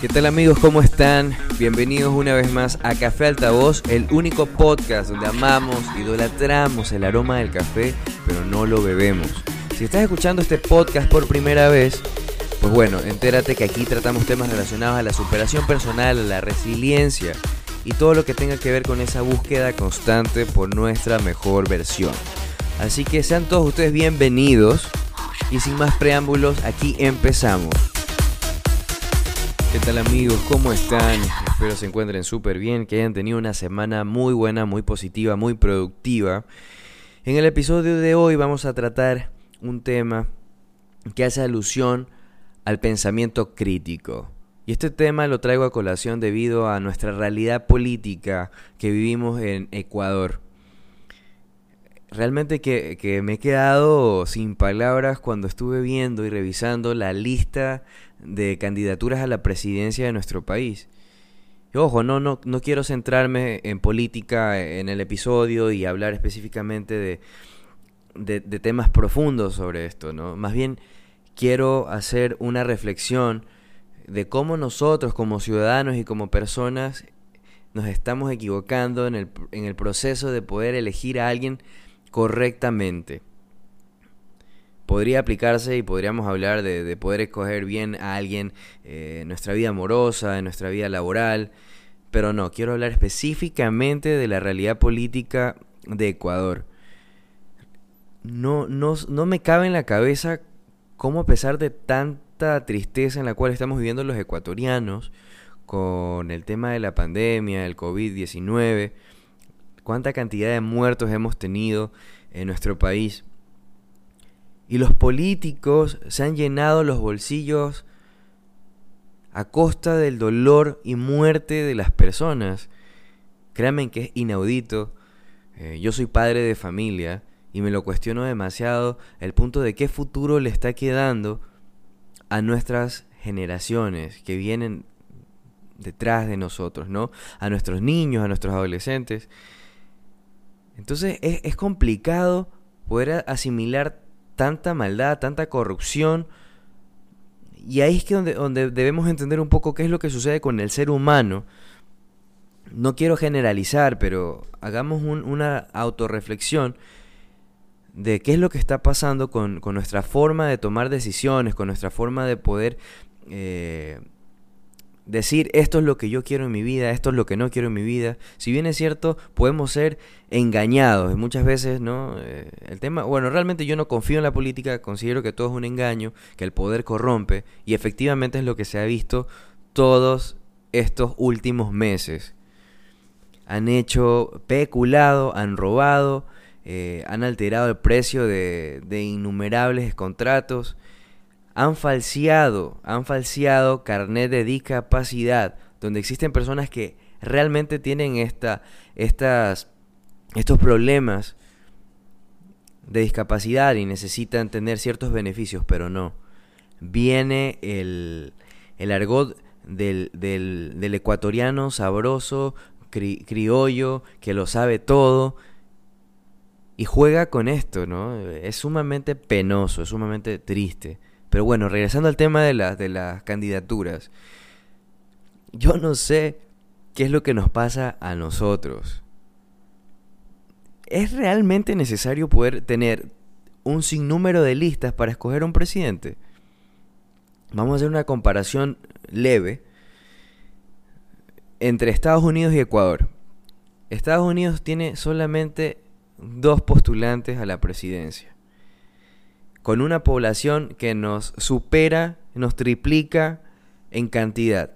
¿Qué tal amigos? ¿Cómo están? Bienvenidos una vez más a Café Altavoz, el único podcast donde amamos, idolatramos el aroma del café, pero no lo bebemos. Si estás escuchando este podcast por primera vez, pues bueno, entérate que aquí tratamos temas relacionados a la superación personal, a la resiliencia y todo lo que tenga que ver con esa búsqueda constante por nuestra mejor versión. Así que sean todos ustedes bienvenidos y sin más preámbulos, aquí empezamos. ¿Qué tal amigos? ¿Cómo están? Espero se encuentren súper bien, que hayan tenido una semana muy buena, muy positiva, muy productiva. En el episodio de hoy vamos a tratar un tema que hace alusión al pensamiento crítico. Y este tema lo traigo a colación debido a nuestra realidad política que vivimos en Ecuador. Realmente que, que, me he quedado sin palabras cuando estuve viendo y revisando la lista de candidaturas a la presidencia de nuestro país. ojo, no, no, no quiero centrarme en política en el episodio y hablar específicamente de, de, temas profundos sobre esto, ¿no? Más bien quiero hacer una reflexión de cómo nosotros como ciudadanos y como personas nos estamos equivocando en el, en el proceso de poder elegir a alguien correctamente podría aplicarse y podríamos hablar de, poder escoger bien a alguien eh, en nuestra vida amorosa, en nuestra vida laboral, pero no, quiero hablar específicamente de la realidad política de Ecuador. No, no, no me cabe en la cabeza cómo a pesar de tanta tristeza en la cual estamos viviendo los ecuatorianos, con el tema de la pandemia, el COVID-19, cuánta cantidad de muertos hemos tenido en nuestro país y los políticos se han llenado los bolsillos a costa del dolor y muerte de las personas. Créanme que es inaudito. Eh, yo soy padre de familia y me lo cuestiono demasiado el punto de qué futuro le está quedando a nuestras generaciones que vienen detrás de nosotros, ¿no? A nuestros niños, a nuestros adolescentes. Entonces es, es complicado poder asimilar tanta maldad, tanta corrupción. Y ahí es que donde, donde debemos entender un poco qué es lo que sucede con el ser humano. No quiero generalizar, pero hagamos una autorreflexión de qué es lo que está pasando con, con, nuestra forma de tomar decisiones, con nuestra forma de poder eh, decir esto es lo que yo quiero en mi vida, esto es lo que no quiero en mi vida. Si bien es cierto, podemos ser engañados muchas veces, ¿no? Eh, el tema, bueno, realmente yo no confío en la política, considero que todo es un engaño, que el poder corrompe y efectivamente es lo que se ha visto todos estos últimos meses. Han hecho peculado, han robado, eh, han alterado el precio de, de innumerables contratos han falseado, han falseado carnet de discapacidad, donde existen personas que realmente tienen esta, estas, estos problemas de discapacidad y necesitan tener ciertos beneficios, pero no. Viene el, el argot del, del, del ecuatoriano sabroso, criollo, que lo sabe todo, y juega con esto, ¿no? Es sumamente penoso, es sumamente triste. Pero bueno, regresando al tema de, de las candidaturas. Yo no sé qué es lo que nos pasa a nosotros. ¿Es realmente necesario poder tener un sinnúmero de listas para escoger un presidente? Vamos a hacer una comparación leve entre Estados Unidos y Ecuador. Estados Unidos tiene solamente dos postulantes a la presidencia con una población que nos supera, nos triplica en cantidad.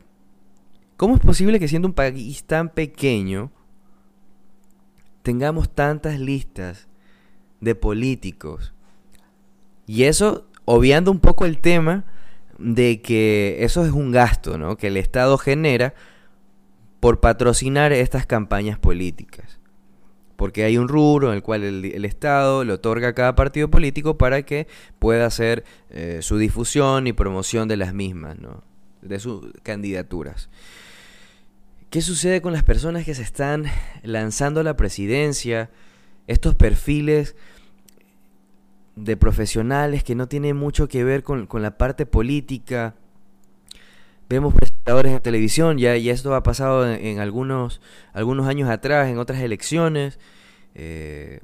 ¿Cómo es posible que siendo un país tan pequeño tengamos tantas listas de políticos? Y eso obviando un poco el tema de que eso es un gasto, ¿no? Que el Estado genera por patrocinar estas campañas políticas porque hay un rubro en el cual el, Estado le otorga a cada partido político para que pueda hacer eh, su difusión y promoción de las mismas. ¿no? de sus candidaturas. ¿Qué sucede con las personas que se están lanzando a la presidencia? Estos perfiles de profesionales que no tienen mucho que ver con, la parte política. Vemos de televisión, ya, esto ha pasado en, algunos, algunos años atrás, en otras elecciones. Eh,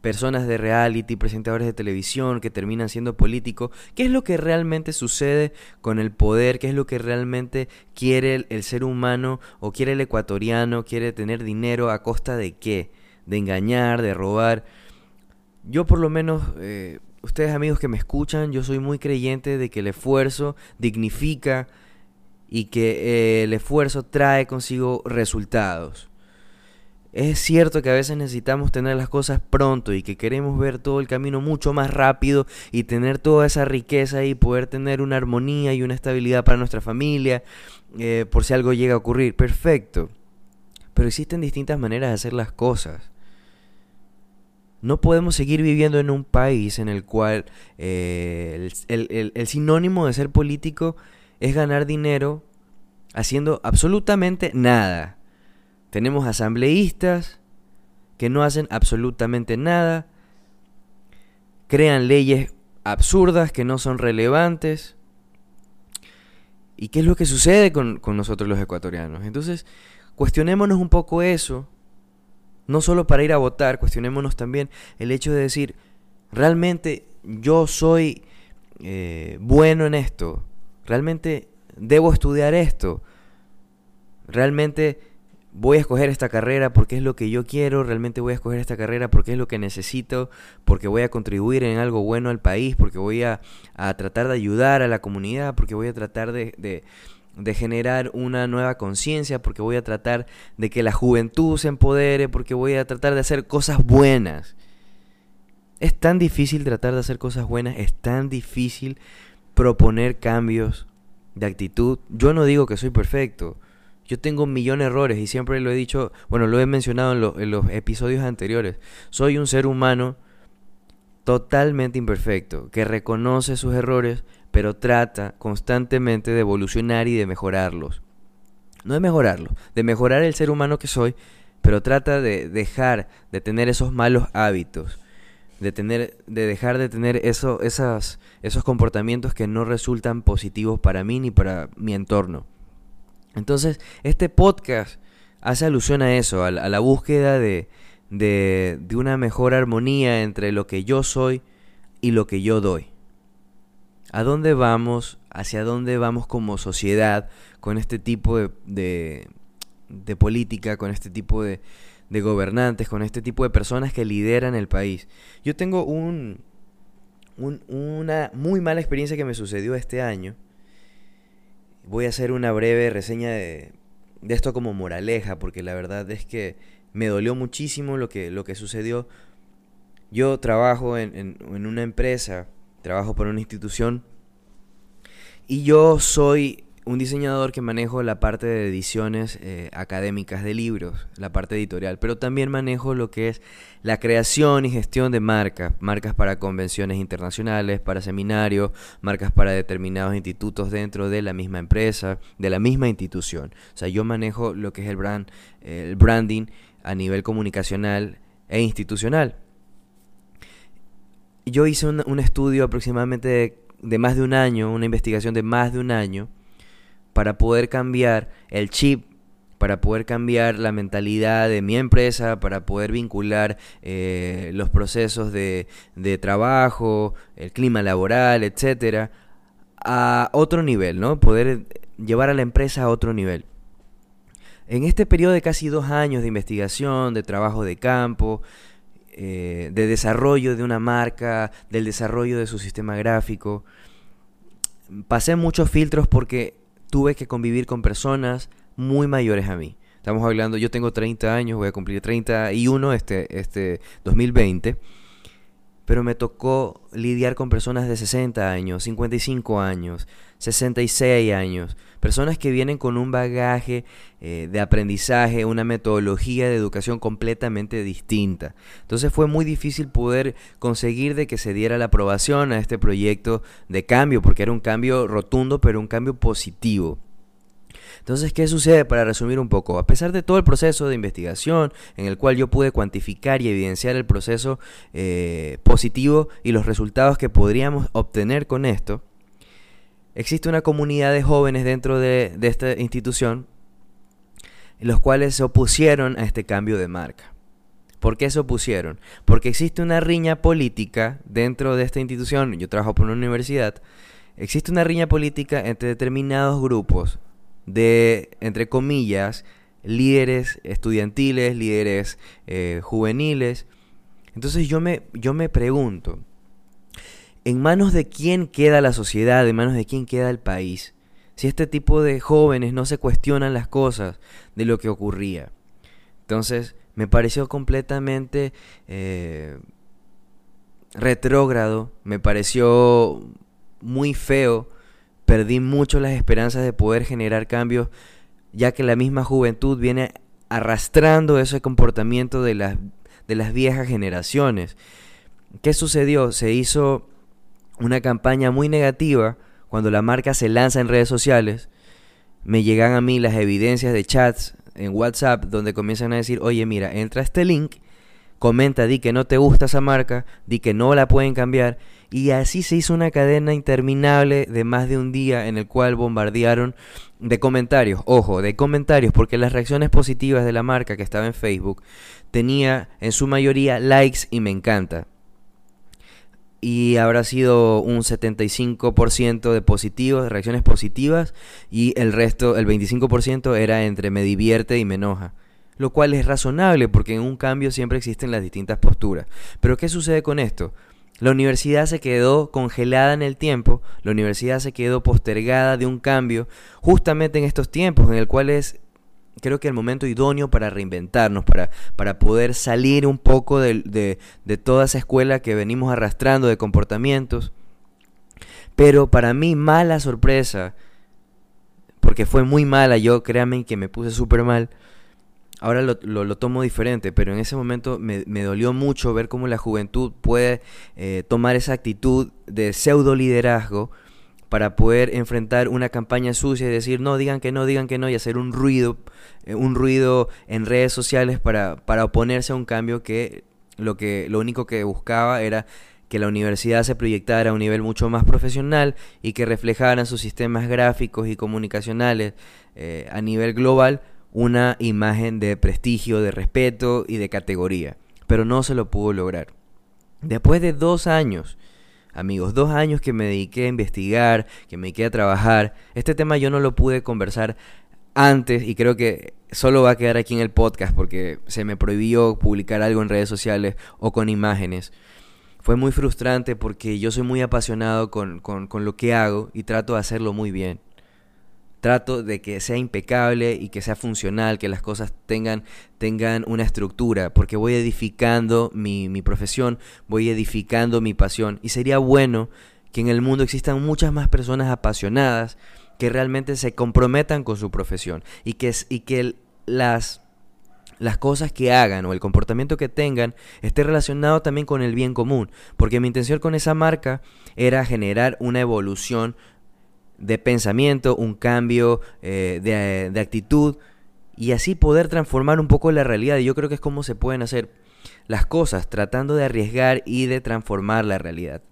personas de reality, presentadores de televisión que terminan siendo políticos. ¿Qué es lo que realmente sucede con el poder? ¿Qué es lo que realmente quiere el, ser humano o quiere el ecuatoriano? ¿Quiere tener dinero a costa de qué? De engañar, de robar. Yo por lo menos, eh, ustedes amigos que me escuchan, yo soy muy creyente de que el esfuerzo dignifica y que eh, el esfuerzo trae consigo resultados. Es cierto que a veces necesitamos tener las cosas pronto y que queremos ver todo el camino mucho más rápido y tener toda esa riqueza y poder tener una armonía y una estabilidad para nuestra familia eh, por si algo llega a ocurrir. Perfecto. Pero existen distintas maneras de hacer las cosas. No podemos seguir viviendo en un país en el cual eh, el sinónimo de ser político es ganar dinero haciendo absolutamente nada tenemos asambleístas que no hacen absolutamente nada, crean leyes absurdas que no son relevantes. ¿Y qué es lo que sucede con, nosotros los ecuatorianos? Entonces, cuestionémonos un poco eso, no solo para ir a votar, cuestionémonos también el hecho de decir, realmente yo soy eh, bueno en esto, realmente debo estudiar esto, realmente voy a escoger esta carrera porque es lo que yo quiero, realmente voy a escoger esta carrera porque es lo que necesito, porque voy a contribuir en algo bueno al país, porque voy a, tratar de ayudar a la comunidad, porque voy a tratar de, de generar una nueva conciencia, porque voy a tratar de que la juventud se empodere, porque voy a tratar de hacer cosas buenas. Es tan difícil tratar de hacer cosas buenas, es tan difícil proponer cambios de actitud. Yo no digo que soy perfecto, yo tengo un millón de errores y siempre lo he dicho, bueno, lo he mencionado en, los episodios anteriores. Soy un ser humano totalmente imperfecto, que reconoce sus errores, pero trata constantemente de evolucionar y de mejorarlos. No de mejorarlos, de mejorar el ser humano que soy, pero trata de dejar de tener esos malos hábitos, de, tener, de dejar de tener eso, esos comportamientos que no resultan positivos para mí ni para mi entorno. Entonces, este podcast hace alusión a eso, a, la búsqueda de, de, una mejor armonía entre lo que yo soy y lo que yo doy. ¿A dónde vamos? ¿Hacia dónde vamos como sociedad con este tipo de, de, política, con este tipo de, de, gobernantes, con este tipo de personas que lideran el país? Yo tengo un, un, una muy mala experiencia que me sucedió este año voy a hacer una breve reseña de, esto como moraleja, porque la verdad es que me dolió muchísimo lo que, lo que sucedió. Yo trabajo en, en una empresa, trabajo por una institución, y yo soy un diseñador que manejo la parte de ediciones eh, académicas de libros, la parte editorial, pero también manejo lo que es la creación y gestión de marcas, marcas para convenciones internacionales, para seminarios, marcas para determinados institutos dentro de la misma empresa, de la misma institución. O sea, yo manejo lo que es el brand, el branding a nivel comunicacional e institucional. Yo hice un, estudio aproximadamente de más de un año, una investigación de más de un año, para poder cambiar el chip, para poder cambiar la mentalidad de mi empresa, para poder vincular eh, los procesos de, trabajo, el clima laboral, etcétera, a otro nivel, ¿no? Poder llevar a la empresa a otro nivel. En este periodo de casi dos años de investigación, de trabajo de campo, eh, de desarrollo de una marca, del desarrollo de su sistema gráfico, pasé muchos filtros porque tuve que convivir con personas muy mayores a mí. Estamos hablando, yo tengo 30 años, voy a cumplir 31 este, este 2020. Pero me tocó lidiar con personas de 60 años, 55 años, 66 años, personas que vienen con un bagaje eh, de aprendizaje, una metodología de educación completamente distinta. Entonces fue muy difícil poder conseguir de que se diera la aprobación a este proyecto de cambio, porque era un cambio rotundo, pero un cambio positivo. Entonces, ¿qué sucede para resumir un poco? A pesar de todo el proceso de investigación en el cual yo pude cuantificar y evidenciar el proceso eh, positivo y los resultados que podríamos obtener con esto, existe una comunidad de jóvenes dentro de, de esta institución los cuales se opusieron a este cambio de marca. ¿Por qué se opusieron? Porque existe una riña política dentro de esta institución, yo trabajo por una universidad, existe una riña política entre determinados grupos de, entre comillas, líderes estudiantiles, líderes eh, juveniles. Entonces yo me, yo me pregunto, ¿en manos de quién queda la sociedad? ¿En manos de quién queda el país? Si este tipo de jóvenes no se cuestionan las cosas de lo que ocurría. Entonces me pareció completamente eh, retrógrado, me pareció muy feo perdí mucho las esperanzas de poder generar cambios, ya que la misma juventud viene arrastrando ese comportamiento de las, de las viejas generaciones. ¿Qué sucedió? Se hizo una campaña muy negativa cuando la marca se lanza en redes sociales. Me llegan a mí las evidencias de chats en WhatsApp donde comienzan a decir, oye mira, entra este link, comenta, di que no te gusta esa marca, di que no la pueden cambiar. Y así se hizo una cadena interminable de más de un día en el cual bombardearon de comentarios, ojo, de comentarios, porque las reacciones positivas de la marca que estaba en Facebook tenía en su mayoría likes y me encanta. Y habrá sido un 75% de positivos, de reacciones positivas, y el resto, el 25% era entre me divierte y me enoja lo cual es razonable porque en un cambio siempre existen las distintas posturas. Pero ¿qué sucede con esto? La universidad se quedó congelada en el tiempo, la universidad se quedó postergada de un cambio justamente en estos tiempos en el cual es creo que el momento idóneo para reinventarnos, para, para poder salir un poco de, de, toda esa escuela que venimos arrastrando de comportamientos. Pero para mí mala sorpresa, porque fue muy mala, yo créanme que me puse súper mal, ahora lo, lo, tomo diferente, pero en ese momento me, me, dolió mucho ver cómo la juventud puede eh, tomar esa actitud de pseudo liderazgo para poder enfrentar una campaña sucia y decir no, digan que no, digan que no y hacer un ruido, eh, un ruido en redes sociales para, para oponerse a un cambio que lo, que lo único que buscaba era que la universidad se proyectara a un nivel mucho más profesional y que reflejaran sus sistemas gráficos y comunicacionales eh, a nivel global una imagen de prestigio, de respeto y de categoría, pero no se lo pudo lograr. Después de dos años, amigos, dos años que me dediqué a investigar, que me dediqué a trabajar, este tema yo no lo pude conversar antes y creo que solo va a quedar aquí en el podcast porque se me prohibió publicar algo en redes sociales o con imágenes. Fue muy frustrante porque yo soy muy apasionado con, con, con lo que hago y trato de hacerlo muy bien. Trato de que sea impecable y que sea funcional, que las cosas tengan, tengan una estructura, porque voy edificando mi, mi profesión, voy edificando mi pasión. Y sería bueno que en el mundo existan muchas más personas apasionadas que realmente se comprometan con su profesión y que, y que las, las cosas que hagan o el comportamiento que tengan esté relacionado también con el bien común. Porque mi intención con esa marca era generar una evolución de pensamiento, un cambio eh, de, actitud y así poder transformar un poco la realidad. Y yo creo que es como se pueden hacer las cosas, tratando de arriesgar y de transformar la realidad.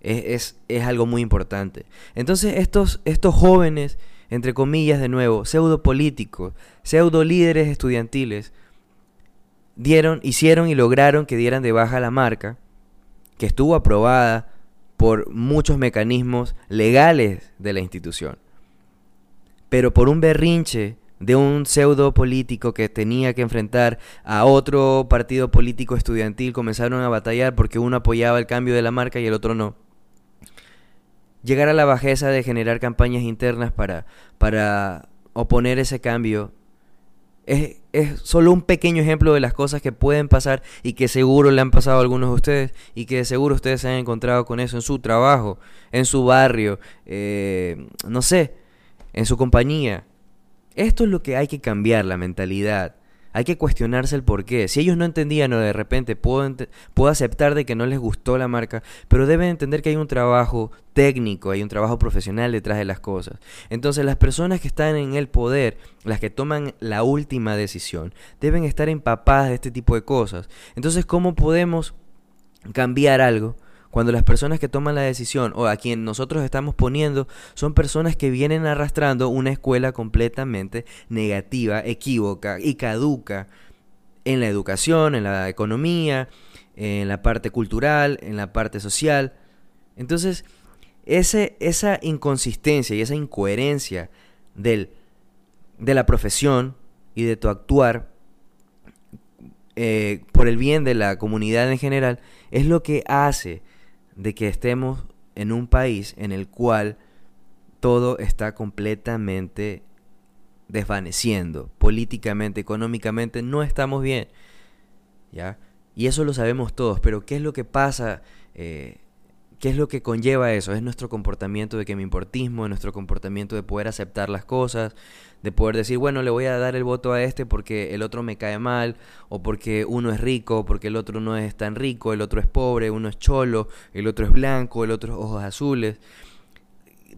Es, es, algo muy importante. Entonces estos, estos jóvenes, entre comillas de nuevo, pseudo políticos, pseudo líderes estudiantiles, dieron, hicieron y lograron que dieran de baja la marca, que estuvo aprobada por muchos mecanismos legales de la institución. Pero por un berrinche de un pseudo político que tenía que enfrentar a otro partido político estudiantil, comenzaron a batallar porque uno apoyaba el cambio de la marca y el otro no. Llegar a la bajeza de generar campañas internas para, para oponer ese cambio Es, es, solo un pequeño ejemplo de las cosas que pueden pasar y que seguro le han pasado a algunos de ustedes y que seguro ustedes se han encontrado con eso en su trabajo, en su barrio, eh, no sé, en su compañía. Esto es lo que hay que cambiar, la mentalidad. Hay que cuestionarse el por qué. Si ellos no entendían o de repente puedo, puedo aceptar de que no les gustó la marca, pero deben entender que hay un trabajo técnico, hay un trabajo profesional detrás de las cosas. Entonces las personas que están en el poder, las que toman la última decisión, deben estar empapadas de este tipo de cosas. Entonces, ¿cómo podemos cambiar algo? Cuando las personas que toman la decisión o a quien nosotros estamos poniendo son personas que vienen arrastrando una escuela completamente negativa, equívoca y caduca en la educación, en la economía, en la parte cultural, en la parte social. Entonces, ese, esa inconsistencia y esa incoherencia del, de la profesión y de tu actuar eh, por el bien de la comunidad en general es lo que hace de que estemos en un país en el cual todo está completamente desvaneciendo, políticamente, económicamente, no estamos bien. ¿Ya? Y eso lo sabemos todos, pero ¿qué es lo que pasa? Eh, ¿Qué es lo que conlleva eso? Es nuestro comportamiento de que me importismo, es nuestro comportamiento de poder aceptar las cosas, de poder decir, bueno, le voy a dar el voto a este porque el otro me cae mal, o porque uno es rico, porque el otro no es tan rico, el otro es pobre, uno es cholo, el otro es blanco, el otro es ojos azules.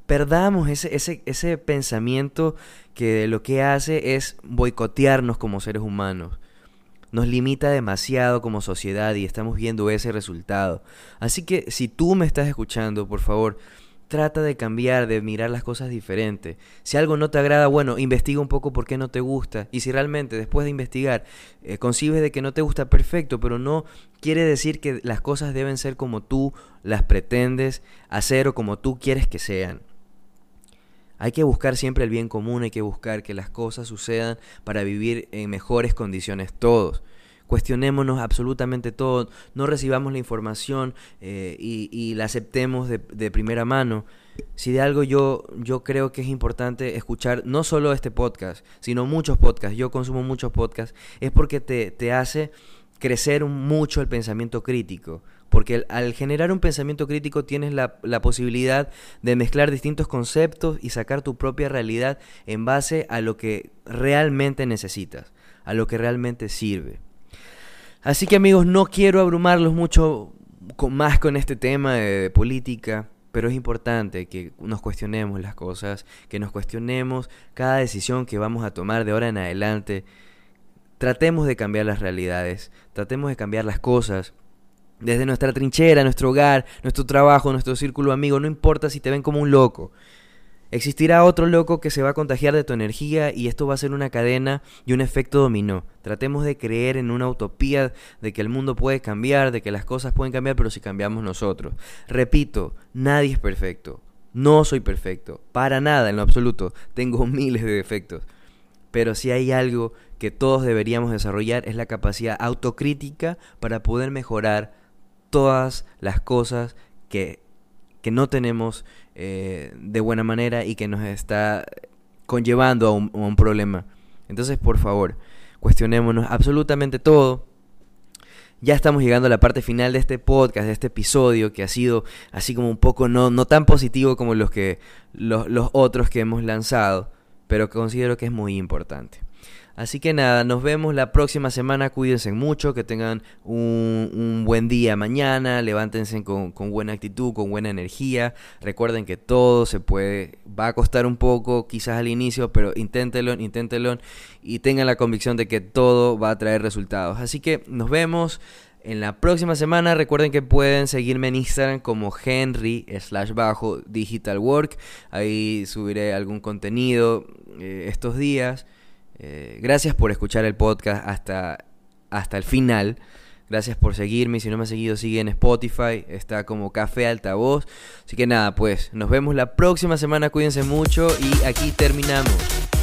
Perdamos ese, ese, ese pensamiento que lo que hace es boicotearnos como seres humanos nos limita demasiado como sociedad y estamos viendo ese resultado. Así que si tú me estás escuchando, por favor, trata de cambiar, de mirar las cosas diferente. Si algo no te agrada, bueno, investiga un poco por qué no te gusta. Y si realmente después de investigar eh, concibes de que no te gusta, perfecto, pero no quiere decir que las cosas deben ser como tú las pretendes hacer o como tú quieres que sean. Hay que buscar siempre el bien común, hay que buscar que las cosas sucedan para vivir en mejores condiciones todos. Cuestionémonos absolutamente todo, no recibamos la información eh, y, la aceptemos de, primera mano. Si de algo yo, yo creo que es importante escuchar no solo este podcast, sino muchos podcasts, yo consumo muchos podcasts, es porque te, te hace crecer mucho el pensamiento crítico. Porque al generar un pensamiento crítico tienes la, posibilidad de mezclar distintos conceptos y sacar tu propia realidad en base a lo que realmente necesitas, a lo que realmente sirve. Así que amigos, no quiero abrumarlos mucho más con este tema de política, pero es importante que nos cuestionemos las cosas, que nos cuestionemos cada decisión que vamos a tomar de ahora en adelante. Tratemos de cambiar las realidades, tratemos de cambiar las cosas desde nuestra trinchera, nuestro hogar, nuestro trabajo, nuestro círculo amigo, no importa si te ven como un loco. Existirá otro loco que se va a contagiar de tu energía y esto va a ser una cadena y un efecto dominó. Tratemos de creer en una utopía de que el mundo puede cambiar, de que las cosas pueden cambiar, pero si cambiamos nosotros. Repito, nadie es perfecto. No soy perfecto. Para nada, en lo absoluto. Tengo miles de defectos. Pero si hay algo que todos deberíamos desarrollar es la capacidad autocrítica para poder mejorar todas las cosas que, no tenemos eh, de buena manera y que nos está conllevando a un, problema. Entonces, por favor, cuestionémonos absolutamente todo. Ya estamos llegando a la parte final de este podcast, de este episodio, que ha sido así como un poco no, no tan positivo como los, que, los otros que hemos lanzado, pero que considero que es muy importante. Así que nada, nos vemos la próxima semana. Cuídense mucho, que tengan un, buen día mañana. Levántense con, buena actitud, con buena energía. Recuerden que todo se puede, va a costar un poco, quizás al inicio, pero inténtenlo, inténtenlo y tengan la convicción de que todo va a traer resultados. Así que nos vemos. En la próxima semana recuerden que pueden seguirme en Instagram como Henry slash bajo Digital Work. Ahí subiré algún contenido eh, estos días. Eh, gracias por escuchar el podcast hasta, hasta el final. Gracias por seguirme. Si no me has seguido, sigue en Spotify. Está como Café Altavoz. Así que nada, pues nos vemos la próxima semana. Cuídense mucho y aquí terminamos.